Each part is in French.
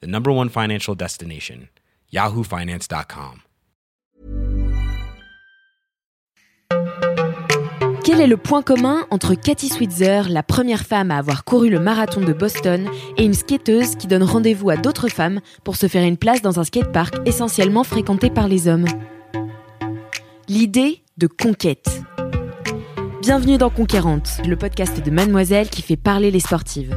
the number one financial destination, yahoofinance.com. Quel est le point commun entre Cathy Switzer, la première femme à avoir couru le marathon de Boston, et une skateuse qui donne rendez-vous à d'autres femmes pour se faire une place dans un skatepark essentiellement fréquenté par les hommes? L'idée de conquête. Bienvenue dans Conquérante, le podcast de Mademoiselle qui fait parler les sportives.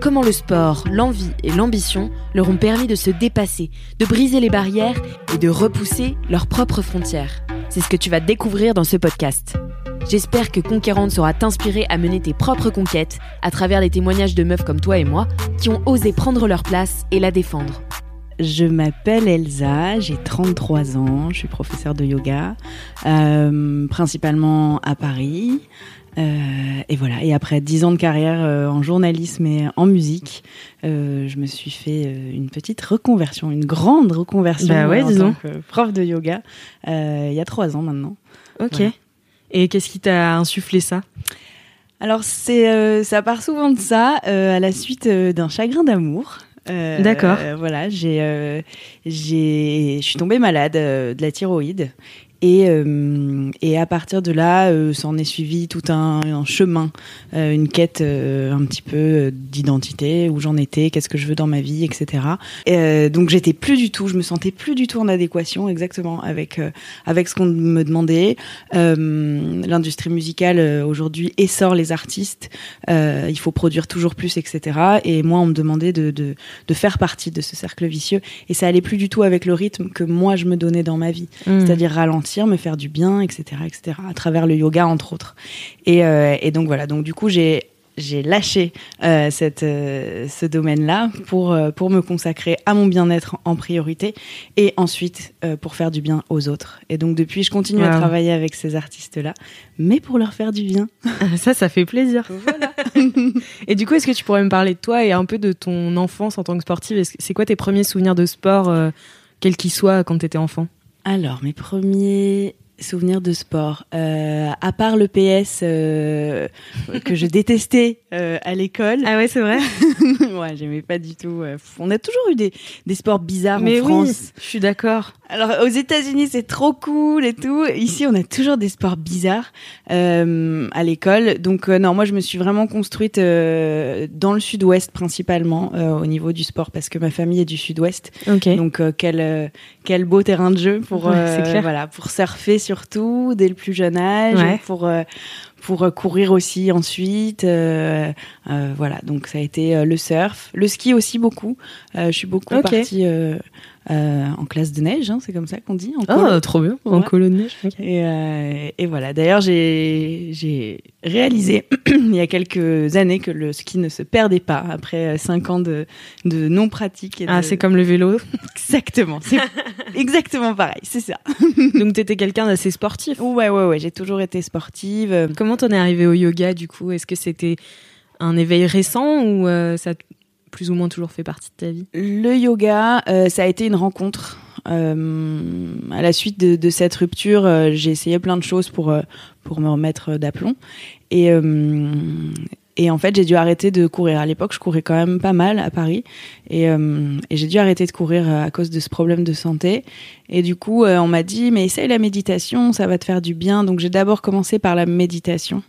Comment le sport, l'envie et l'ambition leur ont permis de se dépasser, de briser les barrières et de repousser leurs propres frontières. C'est ce que tu vas découvrir dans ce podcast. J'espère que Conquérante saura t'inspirer à mener tes propres conquêtes à travers les témoignages de meufs comme toi et moi qui ont osé prendre leur place et la défendre. Je m'appelle Elsa, j'ai 33 ans, je suis professeure de yoga, euh, principalement à Paris. Euh, et voilà. Et après 10 ans de carrière euh, en journalisme et en musique, euh, je me suis fait une petite reconversion, une grande reconversion Bah ouais, en disons. tant que prof de yoga il y a 3 ans maintenant. Ok. Voilà. Et qu'est-ce qui t'a insufflé ça? Alors c'est ça part souvent de ça à la suite d'un chagrin d'amour. Euh, D'accord. euh, voilà, j'ai euh, j'ai je suis tombée malade de la thyroïde et euh, et à partir de là, euh, s'en est suivi tout un, un chemin, euh, une quête euh, un petit peu d'identité, où j'en étais, qu'est-ce que je veux dans ma vie, etc. Et, donc j'étais plus du tout, je me sentais plus du tout en adéquation exactement avec avec ce qu'on me demandait. L'industrie musicale aujourd'hui essore les artistes. Il faut produire toujours plus, etc. Et moi, on me demandait de, de, de faire partie de ce cercle vicieux. Et ça allait plus du tout avec le rythme que moi je me donnais dans ma vie. C'est-à-dire ralentir, me faire du bien, etc., etc. À travers le yoga, entre autres. Et, euh, et donc voilà. Donc du coup, j'ai j'ai lâché euh, cette, euh, ce domaine-là pour, euh, pour me consacrer à mon bien-être en priorité et ensuite pour faire du bien aux autres. Et donc depuis, je continue à travailler avec ces artistes-là, mais pour leur faire du bien. Ça, ça fait plaisir. Voilà. Et du coup, est-ce que tu pourrais me parler de toi et un peu de ton enfance en tant que sportive? C'est quoi tes premiers souvenirs de sport, quels qu'ils soient, quand tu étais enfant? Alors, mes premiers souvenirs de sport, euh, à part le PS euh, que je détestais euh, à l'école. Ah ouais, c'est vrai ouais, j'aimais pas du tout. On a toujours eu des, des sports bizarres Mais en oui, France. je suis d'accord. Alors aux États-Unis, c'est trop cool et tout. Ici, on a toujours des sports bizarres à l'école. Donc non, moi, je me suis vraiment construite dans le Sud-Ouest principalement au niveau du sport parce que ma famille est du Sud-Ouest. Donc quel quel beau terrain de jeu pour Ouais, c'est clair. voilà pour surfer surtout dès le plus jeune âge, Ouais. pour euh, pour euh, courir aussi ensuite. euh, euh, voilà, donc ça a été euh, le surf, le ski aussi beaucoup. Je suis beaucoup partie euh, euh, en classe de neige, hein, c'est comme ça qu'on dit. En colo. Oh, trop bien, en Ouais. colo de neige. Et, euh, et voilà. D'ailleurs, j'ai réalisé il y a quelques années que le ski ne se perdait pas après euh, cinq ans de, de non pratique. et Ah, c'est comme le vélo. exactement, c'est exactement pareil, c'est ça. Donc, t'étais quelqu'un d'assez sportif. Ouais, ouais, ouais. J'ai toujours été sportive. Euh, Comment t'en es arrivé au yoga, du coup? Est-ce que c'était un éveil récent ou euh, ça plus ou moins toujours fait partie de ta vie Le yoga, euh, ça a été une rencontre. Euh, à la suite de, cette rupture, euh, j'ai essayé plein de choses pour, pour me remettre d'aplomb. Et, et en fait, j'ai dû arrêter de courir. À l'époque, je courais quand même pas mal à Paris. Et, et j'ai dû arrêter de courir à cause de ce problème de santé. Et du coup, on m'a dit, mais essaye la méditation, ça va te faire du bien. Donc j'ai d'abord commencé par la méditation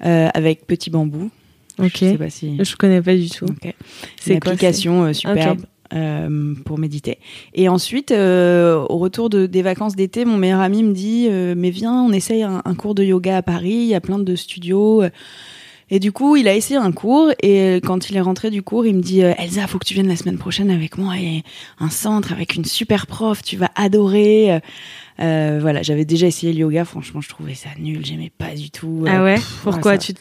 avec Petit Bambou. Ok. Je sais pas si... Je connais pas du tout. Ok. C'est une quoi, application euh, superbe euh, pour méditer. Et ensuite, euh, au retour de, des vacances d'été, mon meilleur ami me dit euh, Mais viens, on essaye un, un cours de yoga à Paris, il y a plein de studios. Et du coup, il a essayé un cours et quand il est rentré du cours, il me dit Elsa, faut que tu viennes la semaine prochaine avec moi. Il y a un centre avec une super prof, tu vas adorer. Euh, voilà, j'avais déjà essayé le yoga. Franchement, je trouvais ça nul. J'aimais pas du tout. Ah Euh, ouais pff, Pourquoi ça-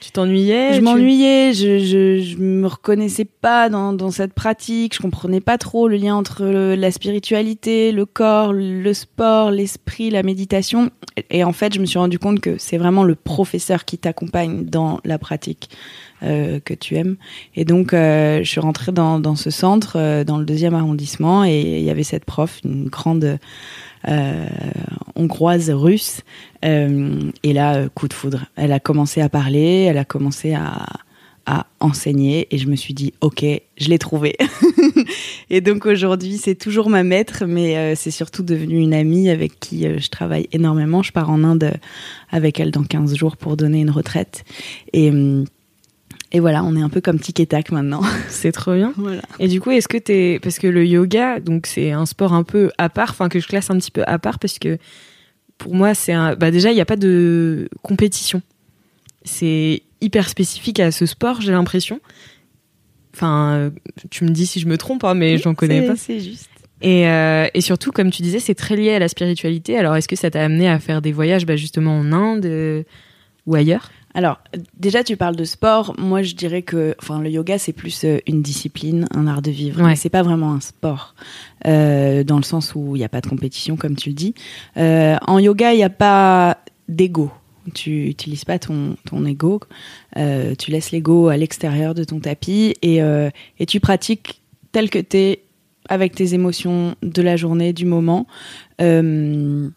Tu t'ennuyais je tu- m'ennuyais, je, je, je me reconnaissais pas dans, dans cette pratique, je comprenais pas trop le lien entre le- la spiritualité, le corps, le sport, l'esprit, la méditation. Et, et en fait, je me suis rendu compte que c'est vraiment le professeur qui t'accompagne dans la pratique euh, que tu aimes. Et donc, euh, je suis rentrée dans, dans ce centre, euh, dans le deuxième arrondissement, et il y avait cette prof, une grande hongroise russe. Euh, et là, euh, coup de foudre. Elle a commencé à parler, elle a commencé à, enseigner, et je me suis dit, ok, je l'ai trouvé. et donc aujourd'hui, c'est toujours ma maître, mais euh, c'est surtout devenu une amie avec qui euh, je travaille énormément. Je pars en Inde euh, avec elle dans 15 jours pour donner une retraite. Et, hum, et voilà, on est un peu comme tic et tac maintenant. C'est trop bien. voilà. Et du coup, est-ce que t'es parce que le yoga, donc c'est un sport un peu à part, enfin que je classe un petit peu à part parce que pour moi, c'est un. Bah déjà, il n'y a pas de compétition. C'est hyper spécifique à ce sport, j'ai l'impression. Enfin, tu me dis si je me trompe, hein, mais j'en connais pas. C'est juste. Et, euh, et surtout, comme tu disais, c'est très lié à la spiritualité. Alors, est-ce que ça t'a amené à faire des voyages bah, justement en Inde euh, ou ailleurs? Alors, déjà, tu parles de sport. Moi, je dirais que, enfin, le yoga, c'est plus euh, une discipline, un art de vivre. Ouais. C'est pas vraiment un sport, euh, dans le sens où il n'y a pas de compétition, comme tu le dis. Euh, en yoga, il n'y a pas d'ego. Tu utilises pas ton, ton ego. Euh, tu laisses l'ego à l'extérieur de ton tapis et, euh, et tu pratiques tel que t'es avec tes émotions de la journée, du moment. Euh,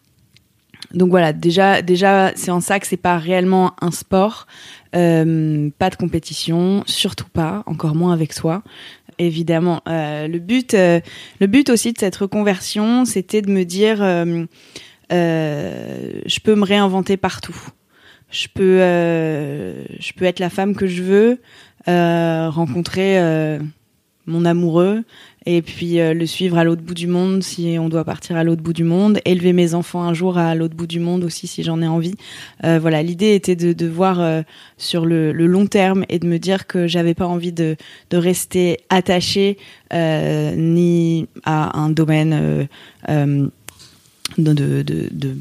donc voilà, déjà, déjà, c'est en ça que c'est pas réellement un sport, Euh, pas de compétition, surtout pas, encore moins avec soi. Évidemment, Euh, le but, euh, le but aussi de cette reconversion, c'était de me dire, je peux me réinventer partout. Je peux, je peux être la femme que je veux, rencontrer mon amoureux et puis euh, le suivre à l'autre bout du monde si on doit partir à l'autre bout du monde, élever mes enfants un jour à l'autre bout du monde aussi si j'en ai envie. Euh, voilà, l'idée était de, de voir euh, sur le, le long terme et de me dire que j'avais pas envie de, de rester attachée euh, ni à un domaine euh, euh, de, de, de,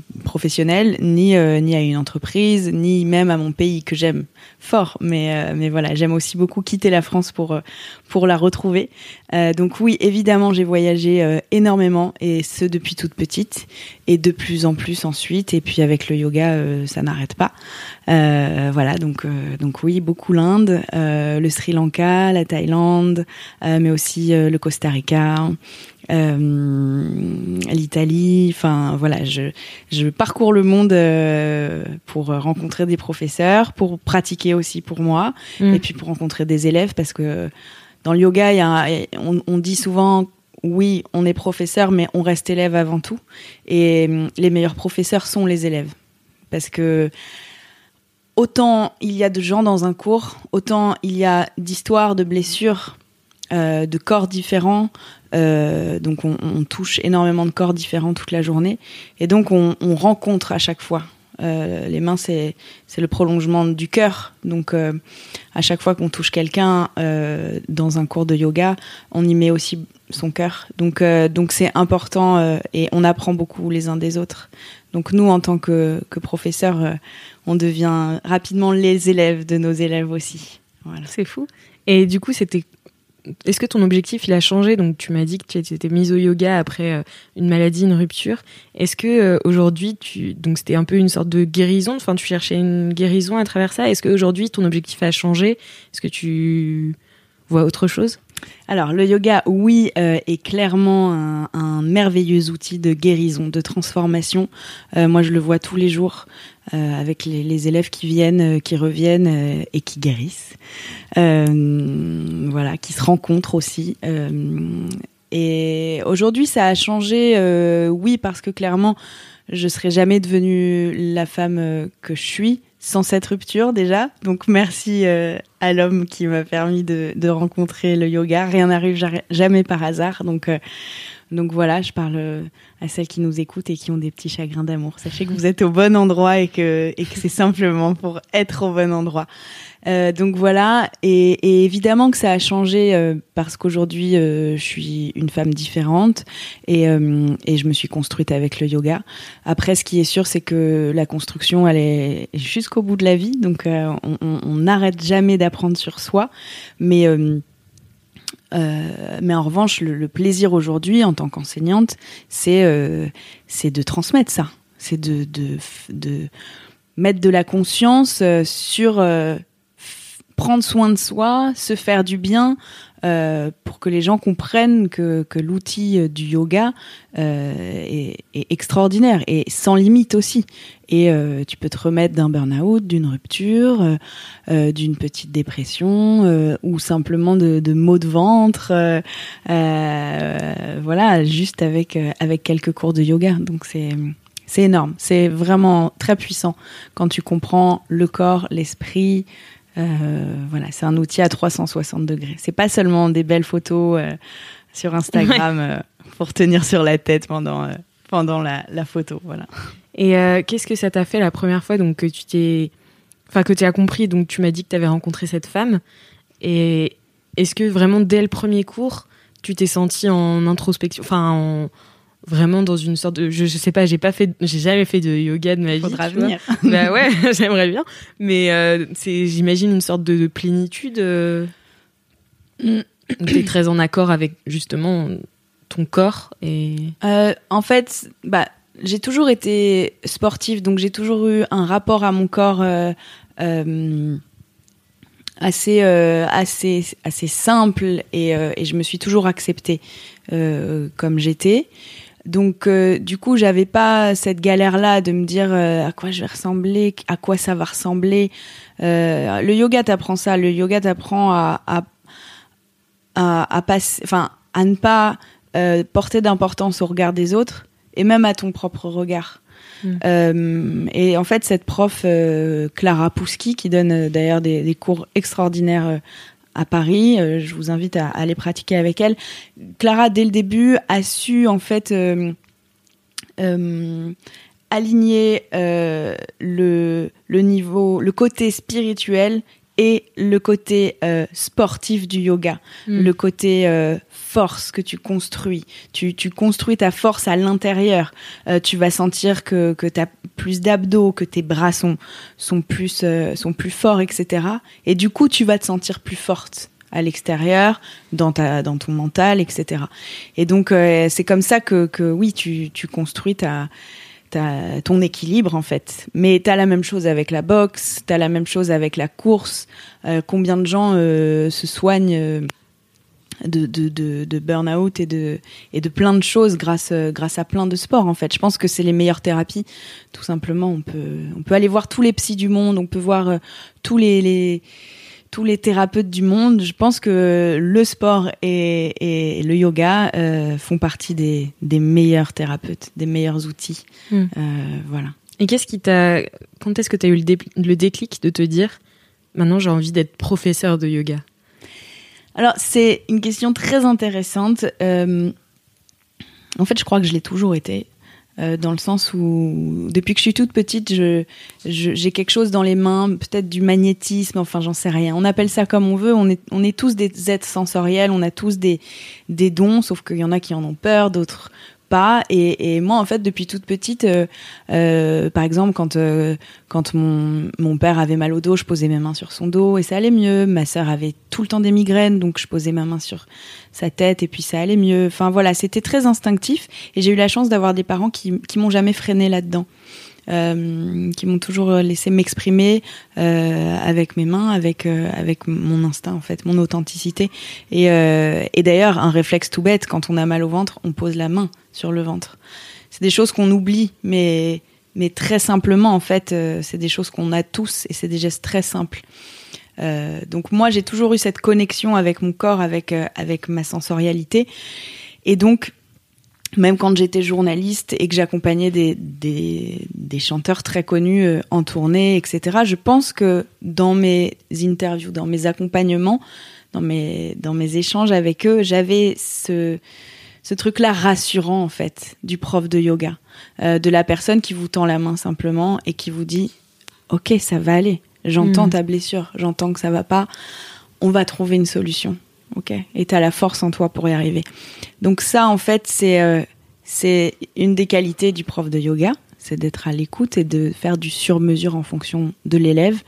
ni, euh, ni à une entreprise, ni même à mon pays que j'aime fort. Mais, euh, mais voilà, j'aime aussi beaucoup quitter la France pour, euh, pour la retrouver. Euh, donc oui, évidemment, j'ai voyagé euh, énormément, et ce depuis toute petite, et de plus en plus ensuite. Et puis avec le yoga, euh, ça n'arrête pas. Voilà, donc, donc oui, beaucoup l'Inde, le Sri Lanka, la Thaïlande, mais aussi le Costa Rica. Euh, l'Italie, enfin voilà, je, je parcours le monde euh, pour rencontrer des professeurs, pour pratiquer aussi pour moi, Mm. et puis pour rencontrer des élèves, parce que dans le yoga, il y a, on, on dit souvent oui, on est professeur, mais on reste élève avant tout. Et hum, les meilleurs professeurs sont les élèves. Parce que autant il y a de gens dans un cours, autant il y a d'histoires, de blessures, euh, de corps différents. Euh, donc on, on touche énormément de corps différents toute la journée. Et donc on, on rencontre à chaque fois. Euh, les mains, c'est le prolongement du cœur. Donc euh, à chaque fois qu'on touche quelqu'un euh, dans un cours de yoga, on y met aussi son cœur. Donc euh, donc c'est important et on apprend beaucoup les uns des autres. Donc nous, en tant que, que professeurs, on devient rapidement les élèves de nos élèves aussi. Voilà. C'est fou. Et du coup, c'était. Est-ce que ton objectif il a changé? Donc, tu m'as dit que tu étais mise au yoga après euh, une maladie, une rupture. Est-ce que euh, aujourd'hui, tu donc c'était un peu une sorte de guérison? Enfin, tu cherchais une guérison à travers ça? Est-ce qu'aujourd'hui, ton objectif a changé? Est-ce que tu vois autre chose? Alors, le yoga, oui, euh, est clairement un, merveilleux outil de guérison, de transformation. Moi, je le vois tous les jours avec les, élèves qui viennent, euh, qui reviennent euh, et qui guérissent. Euh, voilà, qui se rencontrent aussi. Euh, et aujourd'hui, ça a changé, euh, oui, parce que clairement, je serais jamais devenue la femme euh, que je suis sans cette rupture déjà. Donc merci euh, à l'homme qui m'a permis de, de, rencontrer le yoga. Rien n'arrive jamais par hasard. Donc, donc voilà, je parle à celles qui nous écoutent et qui ont des petits chagrins d'amour. Sachez que vous êtes au bon endroit et que, et que c'est simplement pour être au bon endroit. Euh, donc voilà, et, et, évidemment que ça a changé euh, parce qu'aujourd'hui euh, je suis une femme différente et, euh, et, je me suis construite avec le yoga. Après, ce qui est sûr, c'est que la construction, elle est jusqu'au bout de la vie, donc euh, on n'arrête jamais d'apprendre sur soi, mais euh, mais en revanche, le, plaisir aujourd'hui, en tant qu'enseignante, c'est euh, de transmettre ça, c'est de, de, de mettre de la conscience euh, sur prendre soin de soi, se faire du bien, euh, pour que les gens comprennent que, que l'outil du yoga euh, est, extraordinaire et sans limite aussi. Et euh, tu peux te remettre d'un burn-out, d'une rupture, euh, euh, d'une petite dépression ou simplement de, de maux de ventre. voilà, juste avec, avec quelques cours de yoga. Donc c'est c'est énorme, c'est vraiment très puissant quand tu comprends le corps, l'esprit, euh, voilà, c'est un outil à 360 degrés. C'est pas seulement des belles photos euh, sur Instagram ouais. euh, pour tenir sur la tête pendant euh, pendant la, la, photo, voilà. Et euh, qu'est-ce que ça t'a fait la première fois donc que tu t'es enfin que tu as compris donc tu m'as dit que tu avais rencontré cette femme et est-ce que vraiment dès le premier cours, tu t'es senti en introspection enfin en vraiment dans une sorte de je, je sais pas j'ai pas fait j'ai jamais fait de yoga de ma vie faudra venir. Bah ouais j'aimerais bien. Mais euh, c'est j'imagine une sorte de, de plénitude euh, t'es très en accord avec justement ton corps et euh, en fait bah j'ai toujours été sportive donc j'ai toujours eu un rapport à mon corps euh, assez assez assez simple et, et je me suis toujours acceptée comme j'étais donc euh, du coup, j'avais pas cette galère-là de me dire euh, à quoi je vais ressembler, à quoi ça va ressembler. Euh, le yoga t'apprend ça. Le yoga t'apprend à à, à, à passer, enfin à ne pas porter d'importance au regard des autres et même à ton propre regard. Mmh. et en fait, cette prof Clara Pouski, qui donne d'ailleurs des, des, cours extraordinaires à Paris. Euh, je vous invite à, à, aller pratiquer avec elle. Clara, dès le début, a su en fait euh, euh, aligner euh, le, le niveau, le côté spirituel et le côté euh, sportif du yoga, mm. le côté euh, force que tu construis. Tu, tu construis ta force à l'intérieur. Euh, tu vas sentir que, que tu as plus d'abdos, que tes bras sont, sont, plus, euh, sont plus forts, etc. Et du coup, tu vas te sentir plus forte à l'extérieur, dans, ta, dans ton mental, etc. Et donc, euh, c'est comme ça que, que oui, tu, tu construis ta T'as ton équilibre en fait. Mais t'as la même chose avec la boxe, t'as la même chose avec la course. Combien de gens se soignent de, de, de, de burn-out et de, et de plein de choses grâce, euh, grâce à plein de sports en fait. Je pense que c'est les meilleures thérapies. Tout simplement, on peut, on peut aller voir tous les psys du monde, on peut voir euh, tous les, les tous les thérapeutes du monde, je pense que le sport et, et le yoga euh, font partie des, des, meilleurs thérapeutes, des meilleurs outils. Mm. Euh, voilà. Et qu'est-ce qui t'a. Quand est-ce que tu as eu le, dé... le, déclic de te dire maintenant j'ai envie d'être professeur de yoga? Alors, c'est une question très intéressante. Euh, en fait, je crois que je l'ai toujours été. Euh, dans le sens où depuis que je suis toute petite, je, je, j'ai quelque chose dans les mains, peut-être du magnétisme, enfin j'en sais rien. On appelle ça comme on veut. On est, on est tous des êtres sensoriels, on a tous des, des dons, sauf qu'il y en a qui en ont peur, d'autres pas. Et, moi, en fait, depuis toute petite, euh, euh, par exemple, quand euh, quand mon, mon père avait mal au dos, je posais mes mains sur son dos et ça allait mieux. Ma sœur avait tout le temps des migraines, donc je posais ma main sur sa tête et puis ça allait mieux. Enfin voilà, c'était très instinctif et j'ai eu la chance d'avoir des parents qui qui m'ont jamais freiné là-dedans. Euh, qui m'ont toujours laissé m'exprimer euh, avec mes mains, avec euh, avec mon instinct en fait, mon authenticité. Et, euh, et d'ailleurs, un réflexe tout bête, quand on a mal au ventre, on pose la main sur le ventre. C'est des choses qu'on oublie, mais mais très simplement en fait, euh, c'est des choses qu'on a tous et c'est des gestes très simples. Euh, donc moi, j'ai toujours eu cette connexion avec mon corps, avec avec ma sensorialité, et donc même quand j'étais journaliste et que j'accompagnais des, des, des, chanteurs très connus euh, en tournée, etc., je pense que dans mes interviews, dans mes accompagnements, dans mes, dans mes échanges avec eux, j'avais ce, ce truc-là rassurant, en fait, du prof de yoga, euh, de la personne qui vous tend la main simplement et qui vous dit Ok, ça va aller, j'entends mm. ta blessure, j'entends que ça va pas, on va trouver une solution ok? Et tu as la force en toi pour y arriver. Donc ça, en fait, c'est euh, c'est une des qualités du prof de yoga, c'est d'être à l'écoute et de faire du sur-mesure en fonction de l'élève.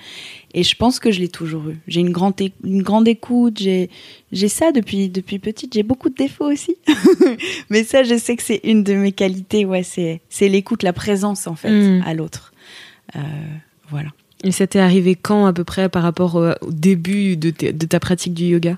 Et je pense que je l'ai toujours eu. J'ai une grande, une grande écoute, j'ai, j'ai ça depuis, depuis petite. J'ai beaucoup de défauts aussi. Mais ça, je sais que c'est une de mes qualités. Ouais, c'est, c'est l'écoute, la présence, en fait, mm. à l'autre. Euh, voilà. Et ça t'est arrivé quand, à peu près, par rapport au, début de, de ta pratique du yoga?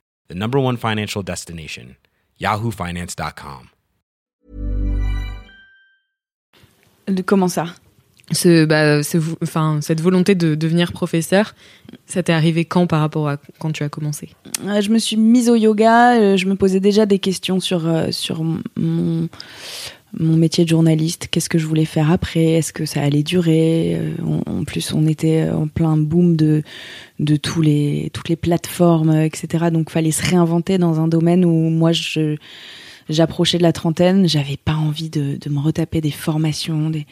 the number one financial destination, yahoofinance.com. comment ça? Ce, bah, enfin, cette volonté de devenir professeur, ça t'est arrivé quand par rapport à quand tu as commencé? Je me suis mise au yoga, euh, je me posais déjà des questions sur, euh, sur mon, mon métier de journaliste, qu'est-ce que je voulais faire après, est-ce que ça allait durer. Euh, en plus, on était en plein boom de, de tous les, toutes les plateformes, etc. Donc, fallait se réinventer dans un domaine où moi, je, j'approchais de la trentaine, j'avais pas envie de, de, me retaper des formations, des...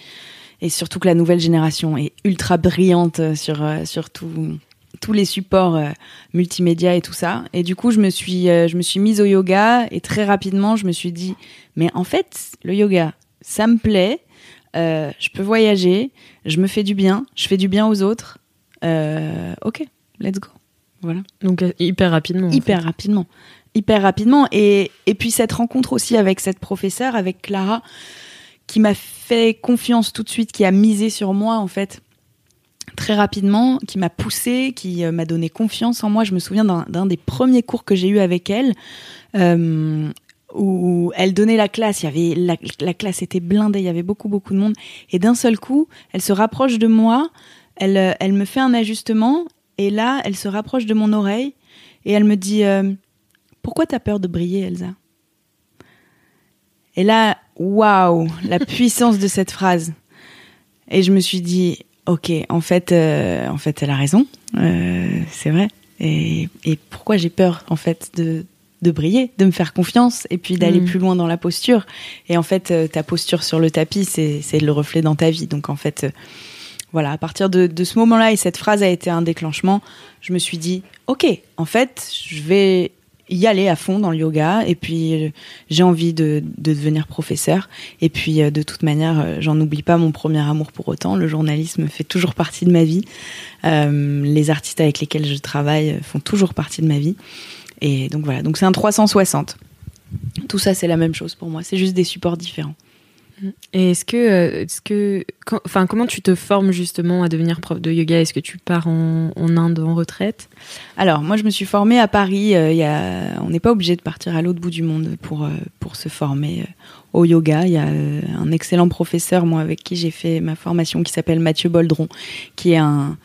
et surtout que la nouvelle génération est ultra brillante sur, euh, sur tout, tous les supports euh, multimédia et tout ça. Et du coup, je me suis, euh, je me suis mise au yoga et très rapidement, je me suis dit, mais en fait, le yoga, ça me plaît. Euh, je peux voyager, je me fais du bien, je fais du bien aux autres. ok, let's go. Voilà. Donc hyper rapidement. Hyper rapidement. Hyper rapidement. Et, et puis cette rencontre aussi avec cette professeure, avec Clara, qui m'a fait confiance tout de suite, qui a misé sur moi en fait très rapidement, qui m'a poussé, qui euh, m'a donné confiance en moi. Je me souviens d'un des premiers cours que j'ai eu avec elle, euh, où elle donnait la classe. Il y avait la, classe était blindée, il y avait beaucoup beaucoup de monde, et d'un seul coup, elle se rapproche de moi, elle euh, elle me fait un ajustement, et là, elle se rapproche de mon oreille et elle me dit pourquoi t'as peur de briller, Elsa? Et là, waouh, la puissance de cette phrase. Et je me suis dit, Ok, en fait, euh, en fait, elle a raison. Euh, c'est vrai. Et, pourquoi j'ai peur, en fait, de, de briller, de me faire confiance et puis d'aller mm. plus loin dans la posture. Et en fait, euh, ta posture sur le tapis, c'est le reflet dans ta vie. Donc en fait, voilà, à partir de, de ce moment-là, et cette phrase a été un déclenchement, je me suis dit, ok, en fait, je vais y aller à fond dans le yoga. Et puis euh, j'ai envie de, devenir professeur. Et puis euh, de toute manière euh, j'en oublie pas mon premier amour pour autant. Le journalisme fait toujours partie de ma vie. Les artistes avec lesquels je travaille font toujours partie de ma vie. Et donc voilà. Donc c'est un 360 tout ça c'est la même chose pour moi. C'est juste des supports différents et est-ce que, euh, est-ce que, enfin, comment tu te formes justement à devenir prof de yoga? Est-ce que tu pars en, Inde en retraite? Alors, moi, je me suis formée à Paris. Euh, y a, on n'est pas obligé de partir à l'autre bout du monde pour euh, pour se former au yoga. Il y a un excellent professeur, moi, avec qui j'ai fait ma formation, qui s'appelle Mathieu Boldron, qui est un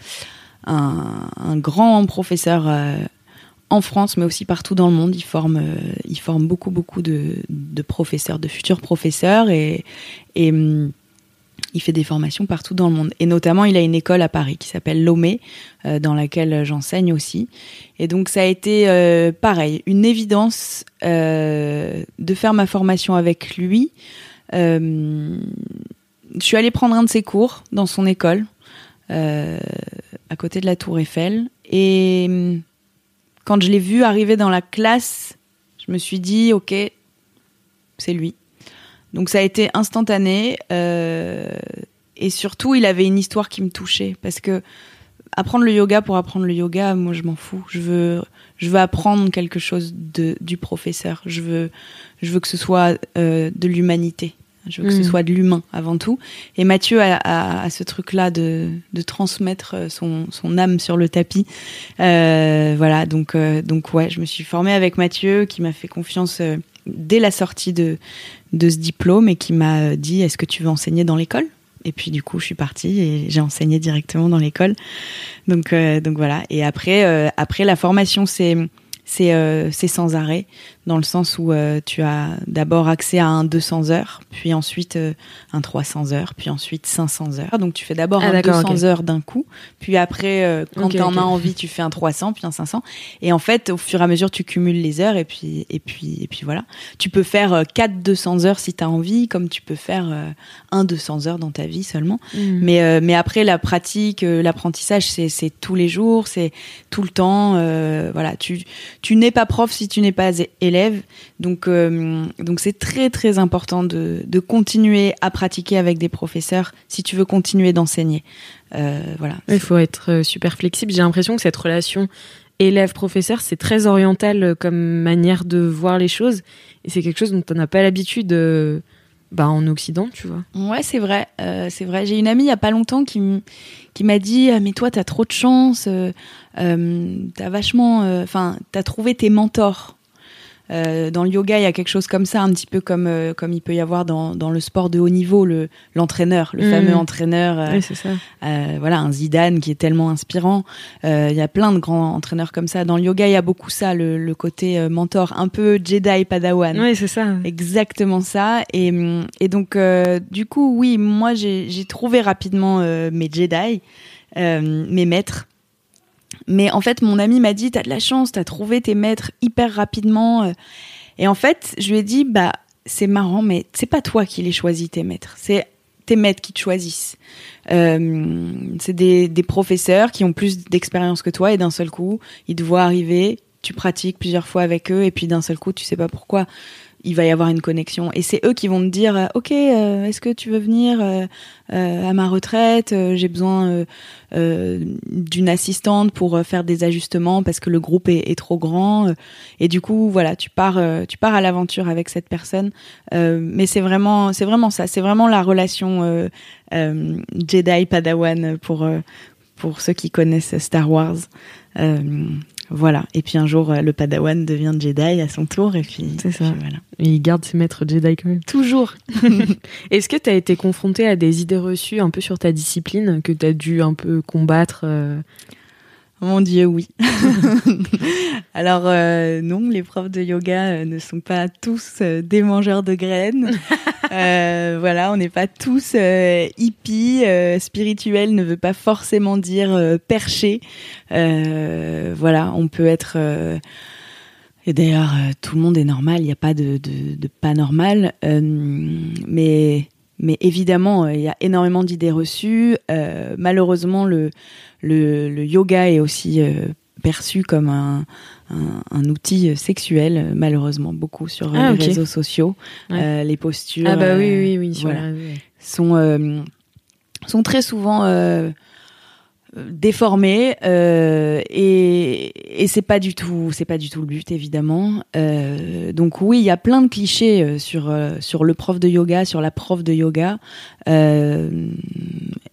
un, un grand professeur en France, mais aussi partout dans le monde. Il forme, euh, il forme beaucoup, beaucoup de, professeurs, de futurs professeurs, et, hum, il fait des formations partout dans le monde. Et notamment, il a une école à Paris qui s'appelle Lomé, euh, dans laquelle j'enseigne aussi. Et donc, ça a été euh, pareil, une évidence de faire ma formation avec lui. je suis allée prendre un de ses cours dans son école, à côté de la Tour Eiffel, et hum, quand je l'ai vu arriver dans la classe, je me suis dit, ok, c'est lui. Donc ça a été instantané. Euh, et surtout, il avait une histoire qui me touchait. Parce que apprendre le yoga pour apprendre le yoga, moi je m'en fous. Je veux, je veux apprendre quelque chose de, du professeur. Je veux, je veux que ce soit euh, de l'humanité. Je veux que ce Mhm. soit de l'humain avant tout. Et Mathieu a, a- a ce truc-là de, de transmettre son, son âme sur le tapis. Euh, voilà, donc, euh, donc ouais, je me suis formée avec Mathieu qui m'a fait confiance euh, dès la sortie de, de ce diplôme et qui m'a euh, dit est-ce que tu veux enseigner dans l'école? Et puis du coup, je suis partie et j'ai enseigné directement dans l'école. Donc, euh, donc voilà. Et après, euh, après la formation, c'est c'est euh, c'est sans arrêt dans le sens où euh, tu as d'abord accès à un 200 heures, puis ensuite euh, un 300 heures, puis ensuite 500 heures. Donc tu fais d'abord Ah, un d'accord, 200 ok. heures d'un coup, puis après euh, quand Ok, tu en ok. as envie, tu fais un 300, puis un 500. Et en fait, au fur et à mesure, tu cumules les heures et puis et puis et puis voilà. Tu peux faire euh, 4 200 heures si tu as envie, comme tu peux faire un 200 heures dans ta vie seulement. Mm. Mais, mais après, la pratique, l'apprentissage, c'est, tous les jours, c'est tout le temps. voilà, tu, tu n'es pas prof si tu n'es pas é- Donc, euh, donc c'est très, très important de, de continuer à pratiquer avec des professeurs si tu veux continuer d'enseigner. Euh, voilà. Il faut être euh, super flexible. J'ai l'impression que cette relation élève-professeur, c'est très oriental comme manière de voir les choses. Et c'est quelque chose dont on n'a pas l'habitude euh, bah, en Occident, tu vois. Ouais, c'est vrai. euh, c'est vrai. J'ai une amie il y a pas longtemps qui, m'a dit Ah, Mais toi, t'as trop de chance. euh, t'as vachement. Enfin, t'as trouvé tes mentors. Euh, dans le yoga, il y a quelque chose comme ça, un petit peu comme, euh, comme il peut y avoir dans, dans le sport de haut niveau, le, l'entraîneur, le Mhm. fameux entraîneur. euh, Oui, c'est ça. euh, voilà, un Zidane qui est tellement inspirant. Euh, Il y a plein de grands entraîneurs comme ça. Dans le yoga, il y a beaucoup ça, le, le côté mentor, un peu Jedi Padawan. Oui, c'est ça. Exactement ça. Et, hum, et donc, euh, du coup, oui, moi, j'ai j'ai trouvé rapidement euh, mes Jedi, euh, mes maîtres. Mais en fait, mon ami m'a dit, t'as de la chance, t'as trouvé tes maîtres hyper rapidement. euh. Et en fait, je lui ai dit, bah, c'est marrant, mais c'est pas toi qui les choisis, tes maîtres. C'est tes maîtres qui te choisissent. Euh, c'est des, des professeurs qui ont plus d'expérience que toi et d'un seul coup, ils te voient arriver, tu pratiques plusieurs fois avec eux et puis d'un seul coup, tu sais pas pourquoi, il va y avoir une connexion. Et c'est eux qui vont te dire, euh, ok, euh, est-ce que tu veux venir euh, euh, à ma retraite Euh, J'ai besoin euh, d'une assistante pour faire des ajustements parce que le groupe est, est trop grand. Et du coup, voilà, tu pars, tu pars à l'aventure avec cette personne. Mais c'est vraiment, c'est vraiment ça. C'est vraiment la relation Jedi Padawan pour pour ceux qui connaissent Star Wars. Voilà. Et puis un jour, euh, le Padawan devient Jedi à son tour. Et puis, C'est ça. puis voilà. Et il garde ses maîtres Jedi quand même. Toujours. Est-ce que tu as été confronté à des idées reçues un peu sur ta discipline que tu as dû un peu combattre euh, Mon Dieu, oui. Alors euh, non, les profs de yoga ne sont pas tous des mangeurs de graines. Euh, voilà, on n'est pas tous euh, hippies. euh, spirituel ne veut pas forcément dire euh, perché. Voilà, on peut être. et d'ailleurs, tout le monde est normal. Il n'y a pas de, pas normal. Mais mais évidemment, il y a énormément d'idées reçues. Malheureusement, le, le, le yoga est aussi perçu comme un, un, un outil sexuel, malheureusement, beaucoup sur Ah, les réseaux sociaux. Ouais. Euh, les postures Ah bah oui, euh, oui, oui. sur voilà, la- ouais. sont, euh, sont très souvent euh, déformés euh, et, et c'est pas du tout c'est pas du tout le but évidemment Euh, donc oui il y a plein de clichés euh, sur sur le prof de yoga sur la prof de yoga euh,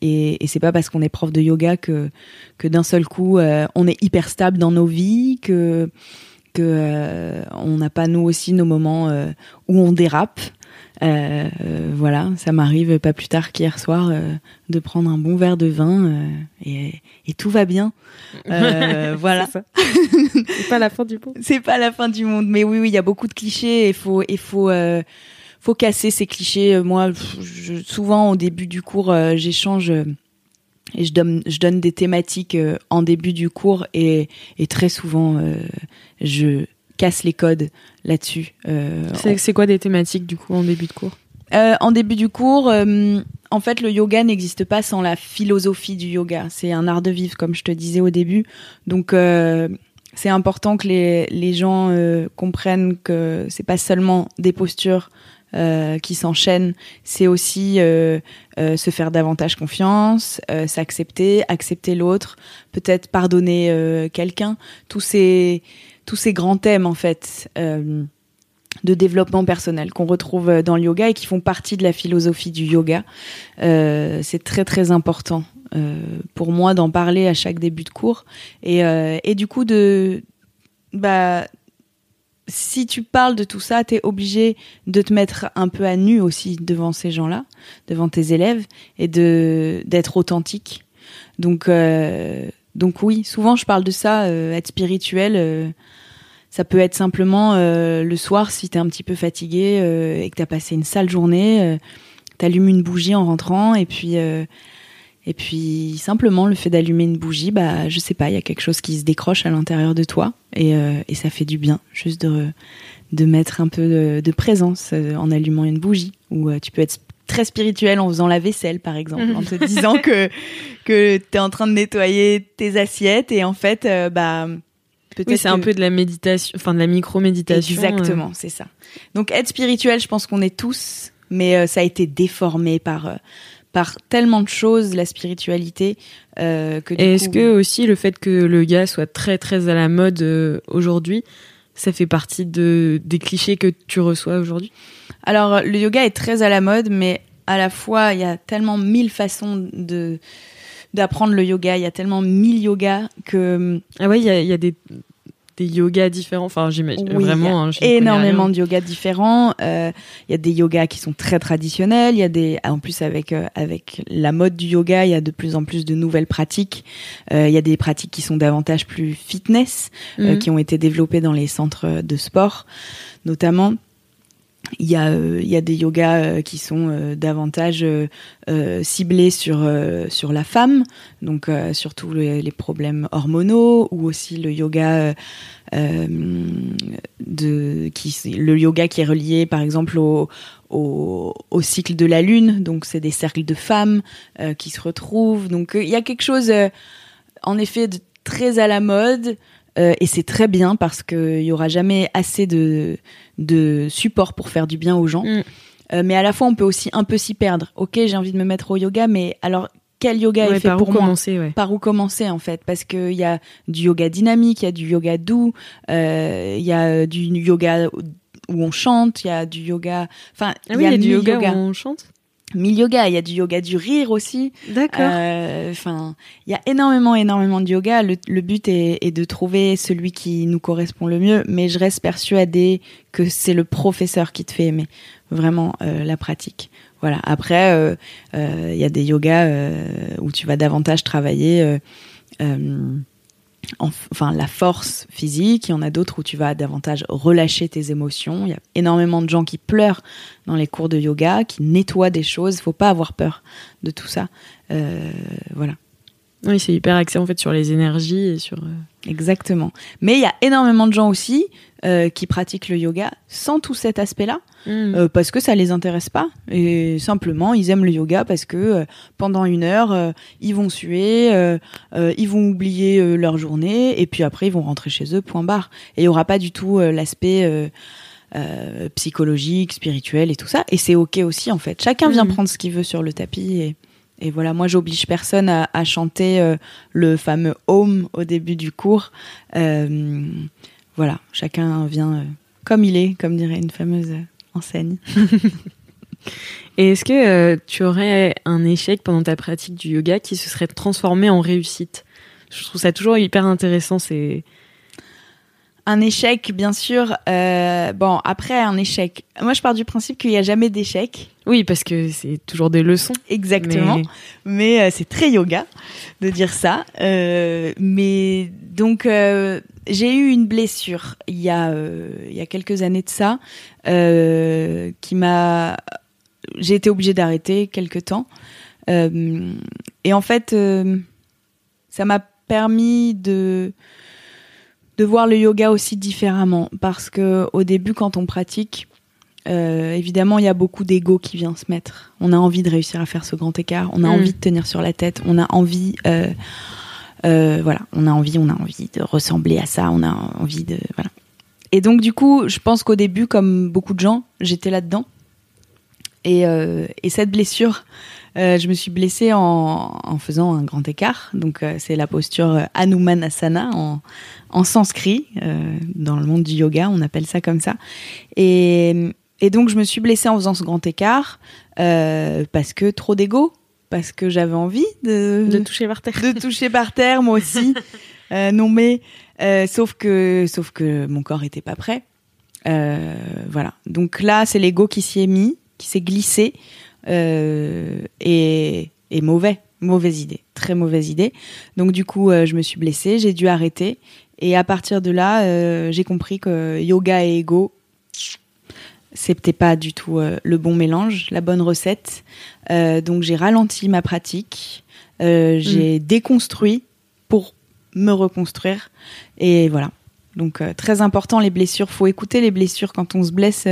et, et c'est pas parce qu'on est prof de yoga que que d'un seul coup euh, on est hyper stable dans nos vies que que euh, on n'a pas nous aussi nos moments euh, où on dérape euh, euh, voilà, ça m'arrive pas plus tard qu'hier soir euh, de prendre un bon verre de vin euh, et, et tout va bien. Euh, voilà, C'est pas la fin du monde. c'est pas la fin du monde, mais oui, oui, il y a beaucoup de clichés et faut, il faut, euh, faut casser ces clichés. Euh, Moi, je- souvent au début du cours, euh, j'échange. euh, et je donne, je donne des thématiques euh, en début du cours et, et très souvent euh, je casse les codes là-dessus. C'est quoi des thématiques du coup en début de cours? En début du cours, en fait, le yoga n'existe pas sans la philosophie du yoga. C'est un art de vivre, comme je te disais au début. Donc, c'est important que les, les gens euh, comprennent que c'est pas seulement des postures euh, qui s'enchaînent, c'est aussi euh, euh, se faire davantage confiance, euh, s'accepter, accepter l'autre, peut-être pardonner euh, quelqu'un, tous ces tous ces grands thèmes en fait euh, de développement personnel qu'on retrouve dans le yoga et qui font partie de la philosophie du yoga. C'est très très important pour moi d'en parler à chaque début de cours et, et du coup de bah si tu parles de tout ça, tu es obligé de te mettre un peu à nu aussi devant ces gens-là, devant tes élèves, et de d'être authentique. Donc, euh, donc oui, souvent je parle de ça, euh, être spirituel. euh, ça peut être simplement euh, le soir si t'es un petit peu fatigué et que t'as passé une sale journée, euh, t'allumes une bougie en rentrant et puis et puis simplement le fait d'allumer une bougie, bah je sais pas, il y a quelque chose qui se décroche à l'intérieur de toi et, euh, et ça fait du bien juste de de mettre un peu de, de présence euh, en allumant une bougie ou euh, tu peux être très spirituel en faisant la vaisselle par exemple en te disant que que t'es en train de nettoyer tes assiettes et en fait euh, bah peut-être Oui, c'est un peu de la méditation, enfin de la micro-méditation. Exactement, c'est ça. Donc être spirituel, je pense qu'on est tous, mais euh, ça a été déformé par euh, par tellement de choses, la spiritualité. euh, que est-ce coup- que aussi le fait que le yoga soit très très à la mode euh, aujourd'hui, ça fait partie de des clichés que tu reçois aujourd'hui? Alors le yoga est très à la mode, mais à la fois il y a tellement mille façons de d'apprendre le yoga, il y a tellement mille yogas que Ah ouais, il y a, il y a des des yogas différents. Enfin, j'imagine Oui, vraiment. il y a hein, énormément de yogas différents. Euh, Il y a des yogas qui sont très traditionnels. Il y a des, en plus avec euh, avec la mode du yoga, il y a de plus en plus de nouvelles pratiques. Euh, Il y a des pratiques qui sont davantage plus fitness, Mhm. qui ont été développées dans les centres de sport, notamment. Il y a euh, il y a des yogas euh, qui sont euh, davantage ciblés sur sur la femme, donc surtout les, problèmes hormonaux ou aussi le yoga de qui le yoga qui est relié par exemple au au, au cycle de la lune, donc c'est des cercles de femmes qui se retrouvent. Donc il y a quelque chose en effet de très à la mode. et c'est très bien parce qu'il y aura jamais assez de, de support pour faire du bien aux gens. Mm. Euh, mais à la fois, on peut aussi un peu s'y perdre. Ok, j'ai envie de me mettre au yoga, mais alors quel yoga Ouais, est fait par où pour moi commencer, ouais. par où commencer en fait? Parce qu'il y a du yoga dynamique, il y a du yoga doux, euh, il y a du yoga où on chante, il y a du yoga. Enfin, Ah oui, il y a du yoga, où on chante? Mille yoga, il y a du yoga du rire aussi. D'accord. Euh, Enfin, il y a énormément, énormément de yoga. Le, le but est, est de trouver celui qui nous correspond le mieux, mais je reste persuadée que c'est le professeur qui te fait aimer vraiment euh, la pratique. Voilà. Après, euh, euh, il y a des yogas euh, où tu vas davantage travailler. euh, euh, enfin la force physique, il y en a d'autres où tu vas davantage relâcher tes émotions. Il y a énormément de gens qui pleurent dans les cours de yoga, qui nettoient des choses. Il faut pas avoir peur de tout ça. Euh, voilà, Oui, c'est hyper axé en fait sur les énergies et sur. euh, exactement. Mais il y a énormément de gens aussi euh, qui pratiquent le yoga sans tout cet aspect-là, Mm. euh, parce que ça les intéresse pas. Et simplement, ils aiment le yoga parce que euh, pendant une heure, euh, ils vont suer, euh, euh, ils vont oublier euh, leur journée, et puis après, ils vont rentrer chez eux, point barre. Et il y aura pas du tout euh, l'aspect euh, euh, psychologique, spirituel et tout ça. Et c'est ok aussi, en fait. Chacun vient Mhm. prendre ce qu'il veut sur le tapis. Et, et voilà, moi, j'oblige personne à, chanter euh, le fameux home au début du cours. Euh, voilà, chacun vient euh, comme il est, comme dirait une fameuse enseigne. Et est-ce que tu aurais un échec pendant ta pratique du yoga qui se serait transformé en réussite? Je trouve ça toujours hyper intéressant. Un échec, bien sûr. euh, bon, après, un échec. Moi, je pars du principe qu'il n'y a jamais d'échec. oui, parce que c'est toujours des leçons. Exactement. Mais- Mais, euh, c'est très yoga de dire ça. Euh, mais donc, j'ai eu une blessure il y a, il y a quelques années de ça qui m'a. J'ai été obligée d'arrêter quelques temps. Et en fait, ça m'a permis de de voir le yoga aussi différemment parce que au début quand on pratique euh, évidemment il y a beaucoup d'ego qui vient se mettre on a envie de réussir à faire ce grand écart on a Mm. envie de tenir sur la tête on a envie euh, voilà, on a envie, on a envie de ressembler à ça, on a envie de voilà. Et donc du coup, je pense qu'au début, comme beaucoup de gens, j'étais là-dedans. Et, et cette blessure, euh, je me suis blessée en, en, faisant un grand écart. Donc, euh, c'est la posture Hanumanasana en, en sanskrit. Euh, dans le monde du yoga, on appelle ça comme ça. Et, et donc, je me suis blessée en faisant ce grand écart parce que trop d'ego, parce que j'avais envie de, de toucher par terre. De toucher par terre, moi aussi. non, mais sauf que sauf que mon corps était pas prêt. voilà. Donc là, c'est l'ego qui s'y est mis, qui s'est glissé euh, et, mauvais, mauvaise idée, très mauvaise idée. Donc du coup, euh, je me suis blessée, j'ai dû arrêter. Et à partir de là, euh, j'ai compris que yoga et ego, c'était pas du tout le bon mélange, la bonne recette. donc j'ai ralenti ma pratique, j'ai mm. déconstruit pour me reconstruire. Et voilà. Donc très important les blessures. Faut écouter les blessures quand on se blesse.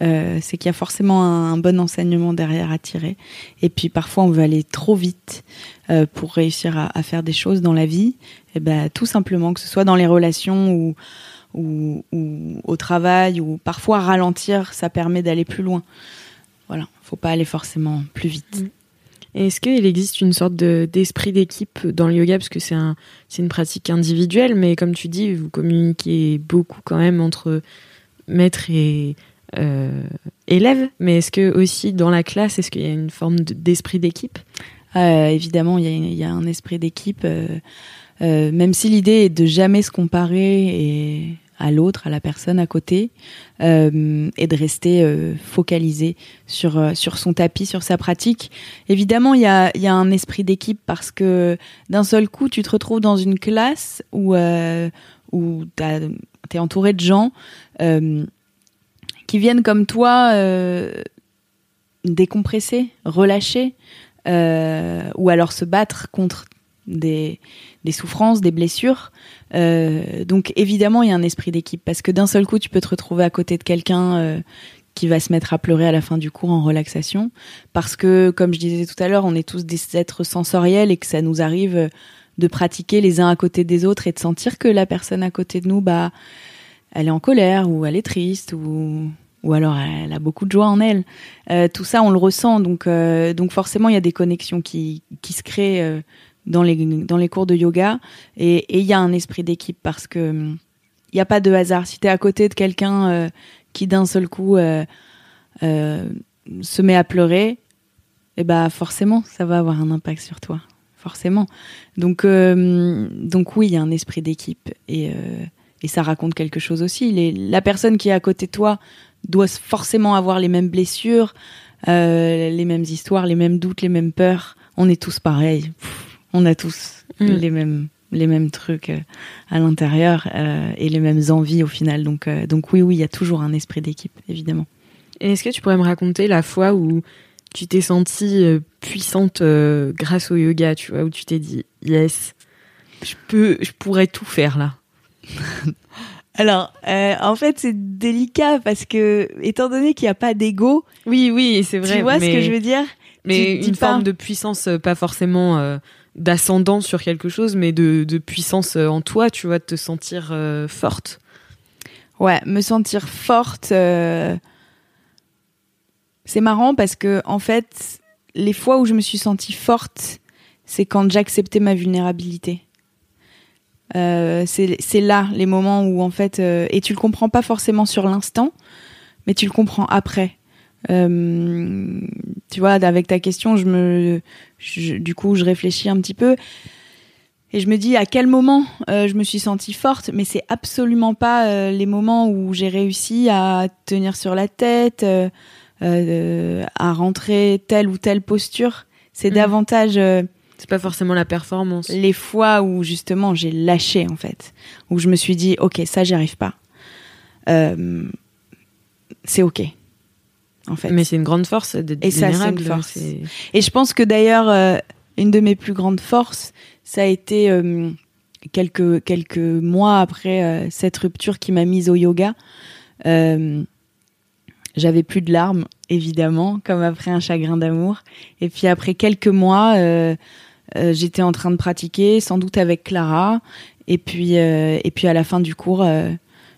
Euh, c'est qu'il y a forcément un, bon enseignement derrière à tirer. Et puis parfois on veut aller trop vite euh, pour réussir à, faire des choses dans la vie. Et ben tout simplement que ce soit dans les relations ou, au travail ou parfois ralentir, ça permet d'aller plus loin. Voilà, faut pas aller forcément plus vite. Mm. Est-ce qu'il existe une sorte d'esprit d'équipe dans le yoga? Parce que c'est un, une pratique individuelle, mais comme tu dis, vous communiquez beaucoup quand même entre maître et élèves, mais est-ce que aussi dans la classe, est-ce qu'il y a une forme d'esprit d'équipe? Euh, Évidemment, il y, a, un esprit d'équipe, euh, même si l'idée est de jamais se comparer à l'autre, à la personne à côté, euh, et de rester euh, focalisé sur sur son tapis, sur sa pratique. Évidemment, il y a, y a un esprit d'équipe parce que d'un seul coup, tu te retrouves dans une classe où où tu es entouré de gens qui viennent comme toi euh, décompresser, relâcher, euh, ou alors se battre contre des, des souffrances, des blessures. Euh, donc évidemment, il y a un esprit d'équipe parce que d'un seul coup, tu peux te retrouver à côté de quelqu'un euh, qui va se mettre à pleurer à la fin du cours en relaxation, parce que, comme je disais tout à l'heure, on est tous des êtres sensoriels et que ça nous arrive de pratiquer les uns à côté des autres et de sentir que la personne à côté de nous, bah, elle est en colère ou elle est triste ou ou alors elle a beaucoup de joie en elle. Euh, tout ça, on le ressent. Donc, euh, donc forcément, il y a des connexions qui, qui se créent euh, dans, les, dans les cours de yoga. Et il y a un esprit d'équipe parce que hum, il n'y a pas de hasard. Si tu es à côté de quelqu'un qui d'un seul coup se met à pleurer, eh ben forcément, ça va avoir un impact sur toi. Forcément. Donc, donc oui, il y a un esprit d'équipe. Et et ça raconte quelque chose aussi. Les, la personne qui est à côté de toi doit forcément avoir les mêmes blessures, euh, les mêmes histoires, les mêmes doutes, les mêmes peurs. On est tous pareils. on a tous mm. les mêmes les mêmes trucs euh, à l'intérieur euh, et les mêmes envies au final. Donc euh, donc oui oui, il y a toujours un esprit d'équipe évidemment. Et est-ce que tu pourrais me raconter la fois où tu t'es sentie puissante grâce au yoga, tu vois, où tu t'es dit yes, je peux, je pourrais tout faire là? Alors, euh, en fait, c'est délicat parce que, étant donné qu'il n'y a pas d'ego. Oui, oui, c'est vrai. Tu vois ce que je veux dire? Mais une forme de puissance, euh, pas forcément euh, d'ascendant sur quelque chose, mais de, puissance en toi, tu vois, de te sentir forte. Ouais, me sentir forte. C'est marrant parce que, en fait, les fois où je me suis sentie forte, c'est quand j'acceptais ma vulnérabilité. Euh, c'est là les moments où en fait euh, et tu le comprends pas forcément sur l'instant, mais tu le comprends après. Euh, tu vois, avec ta question, je me, du coup, je réfléchis un petit peu et je me dis à quel moment je me suis sentie forte, mais c'est absolument pas les moments où j'ai réussi à tenir sur la tête, à rentrer telle ou telle posture. C'est mmh. davantage c'est pas forcément la performance. Les fois où justement j'ai lâché en fait, où je me suis dit ok ça j'y arrive pas, euh, c'est ok. En fait. Mais c'est une grande force d'être Et ça c'est une force. Et je pense que d'ailleurs euh, une de mes plus grandes forces, ça a été euh, quelques quelques mois après cette rupture qui m'a mise au yoga. j'avais plus de larmes évidemment, comme après un chagrin d'amour. Et puis après quelques mois euh, j'étais en train de pratiquer, sans doute avec Clara. Et puis, euh, et puis à la fin du cours, euh,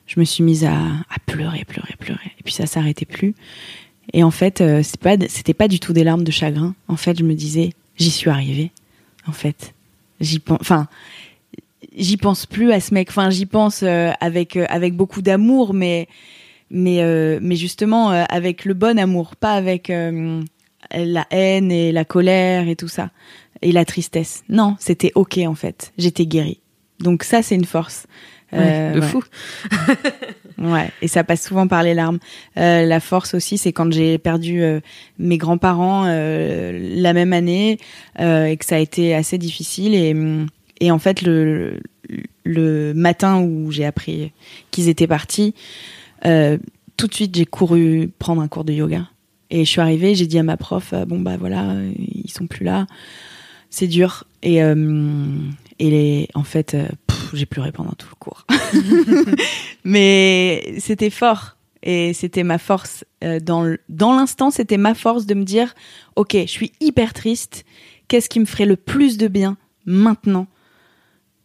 je me suis mise à, pleurer, pleurer, pleurer. Et puis ça s'arrêtait plus. Et en fait, c'est pas, c'était pas du tout des larmes de chagrin. En fait, je me disais, j'y suis arrivée. En fait, j'y pense, enfin, j'y pense plus à ce mec. Enfin, j'y pense avec avec beaucoup d'amour, mais mais mais justement avec le bon amour, pas avec la haine et la colère et tout ça et la tristesse. Non, c'était ok en fait. J'étais guérie. Donc ça, c'est une force. Ouais, de ouais. fou. Ouais, et ça passe souvent par les larmes. Euh, la force aussi, c'est quand j'ai perdu euh, mes grands-parents euh, la même année euh, et que ça a été assez difficile. Et, et en fait, le, le matin où j'ai appris qu'ils étaient partis, euh, tout de suite, j'ai couru prendre un cours de yoga. Et je suis arrivée, j'ai dit à ma prof, euh, bon bah voilà, euh, ils sont plus là, c'est dur. Et, euh, et les, en fait, j'ai pleuré pendant tout le cours. Mais c'était fort et c'était ma force dans l'instant. C'était ma force de me dire, ok, je suis hyper triste. Qu'est-ce qui me ferait le plus de bien maintenant?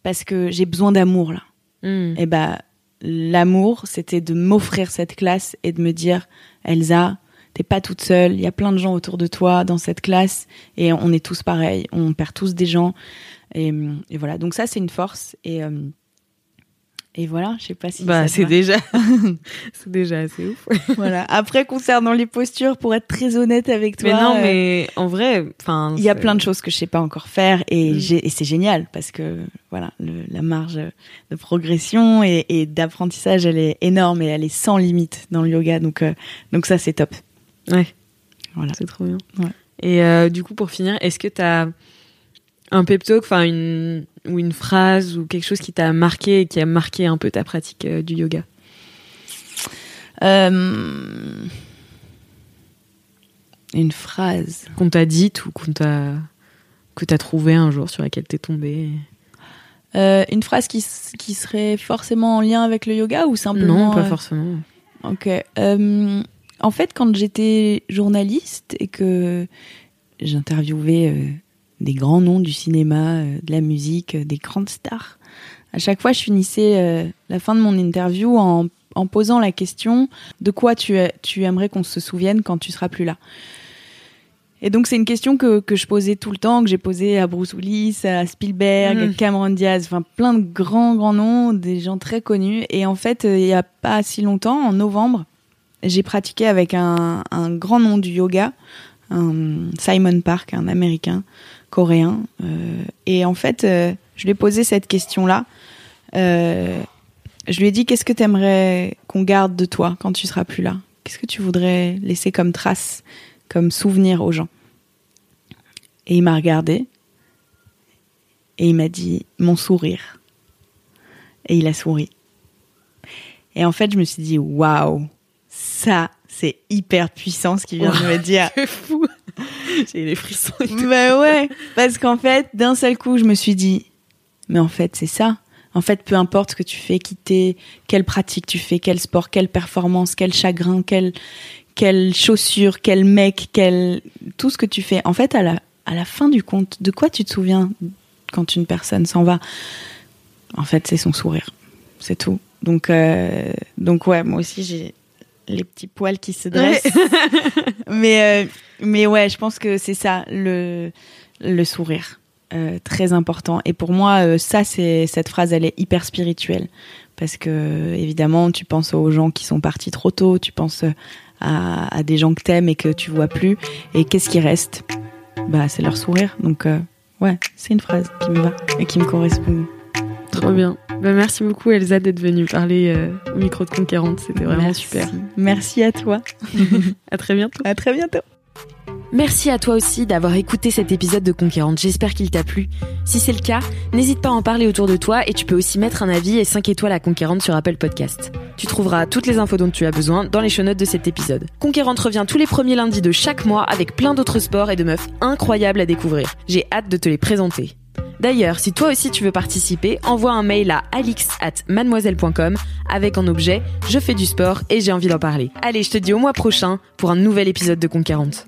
Parce que j'ai besoin d'amour là. Hmm. Et ben l'amour, c'était de m'offrir cette classe et de me dire, Elsa, t'es pas toute seule. Il y a plein de gens autour de toi dans cette classe et on est tous pareils. On perd tous des gens et, et voilà. Donc ça, c'est une force et euh, et voilà. Je sais pas si Bah, c'est déjà, c'est déjà assez ouf. voilà. Après, concernant les postures, pour être très honnête avec toi, mais non, euh, mais en vrai, enfin, il y a plein de choses que je sais pas encore faire et, Mm. et c'est génial parce que voilà, le- la marge de progression et, et d'apprentissage, elle est énorme et elle est sans limite dans le yoga. Donc, euh, donc ça, c'est top. Ouais. Voilà. C'est trop bien. Ouais. Et euh, du coup, pour finir, est-ce que tu as un pep talk, enfin une ou une phrase ou quelque chose qui t'a marqué et qui a marqué un peu ta pratique euh, du yoga? Euh, Une phrase. qu'on t'a dite ou qu'on t'a que t'as trouvé un jour sur laquelle t'es tombé Euh, une phrase qui, qui serait forcément en lien avec le yoga ou simplement Non, pas forcément. Ok. En fait, quand j'étais journaliste et que j'interviewais euh, des grands noms du cinéma, euh, de la musique, euh, des grandes stars, à chaque fois, je finissais la fin de mon interview en, en posant la question de quoi tu, aimerais qu'on se souvienne quand tu seras plus là? Et donc, c'est une question que, que je posais tout le temps, que j'ai posée à Bruce Willis, à Spielberg, à Mm. Cameron Diaz, enfin plein de grands, grands noms, des gens très connus. Et en fait, il y a pas si longtemps, en novembre, j'ai pratiqué avec un, grand nom du yoga, un Simon Park, un américain, coréen. Euh, et en fait, euh, je lui ai posé cette question-là. Euh, je lui ai dit qu'est-ce que tu aimerais qu'on garde de toi quand tu seras plus là? Qu'est-ce que tu voudrais laisser comme trace, comme souvenir aux gens? Et il m'a regardé et il m'a dit mon sourire. Et il a souri. Et en fait, je me suis dit waouh, ça c'est hyper puissant ce qu'il vient de me dire. C'est fou. J'ai les frissons. et tout. Bah ouais, parce qu'en fait, d'un seul coup, je me suis dit, mais en fait, c'est ça. En fait, peu importe ce que tu fais, quitter, quelle pratique tu fais, quel sport, quelle performance, quel chagrin, quelle, quelle chaussure, quel mec, quel, tout ce que tu fais. En fait, à la, à la fin du compte, de quoi tu te souviens quand une personne s'en va? En fait, c'est son sourire. C'est tout. Donc, euh, donc ouais, moi aussi, j'ai les petits poils qui se dressent. mais, euh, mais ouais, je pense que c'est ça, le, le sourire. Euh, très important. Et pour moi, euh, ça, c'est cette phrase, elle est hyper spirituelle. Parce que, évidemment, tu penses aux gens qui sont partis trop tôt, tu penses à, à des gens que t'aimes et que tu vois plus. Et qu'est-ce qui reste? Bah, c'est leur sourire. Donc, ouais, c'est une phrase qui me va et qui me correspond. Trop bien. Bah, merci beaucoup Elsa d'être venue parler euh, au micro de Conquérante. C'était vraiment Merci. super. Merci à toi. À très bientôt. À très bientôt. Merci à toi aussi d'avoir écouté cet épisode de Conquérante. J'espère qu'il t'a plu. Si c'est le cas, n'hésite pas à en parler autour de toi et tu peux aussi mettre un avis et 5 étoiles à Conquérante sur Apple Podcast. Tu trouveras toutes les infos dont tu as besoin dans les show notes de cet épisode. Conquérante revient tous les premiers lundis de chaque mois avec plein d'autres sports et de meufs incroyables à découvrir. J'ai hâte de te les présenter. D'ailleurs, si toi aussi tu veux participer, envoie un mail à alix at mademoiselle.com avec en objet Je fais du sport et j'ai envie d'en parler. Allez, je te dis au mois prochain pour un nouvel épisode de Conquérante.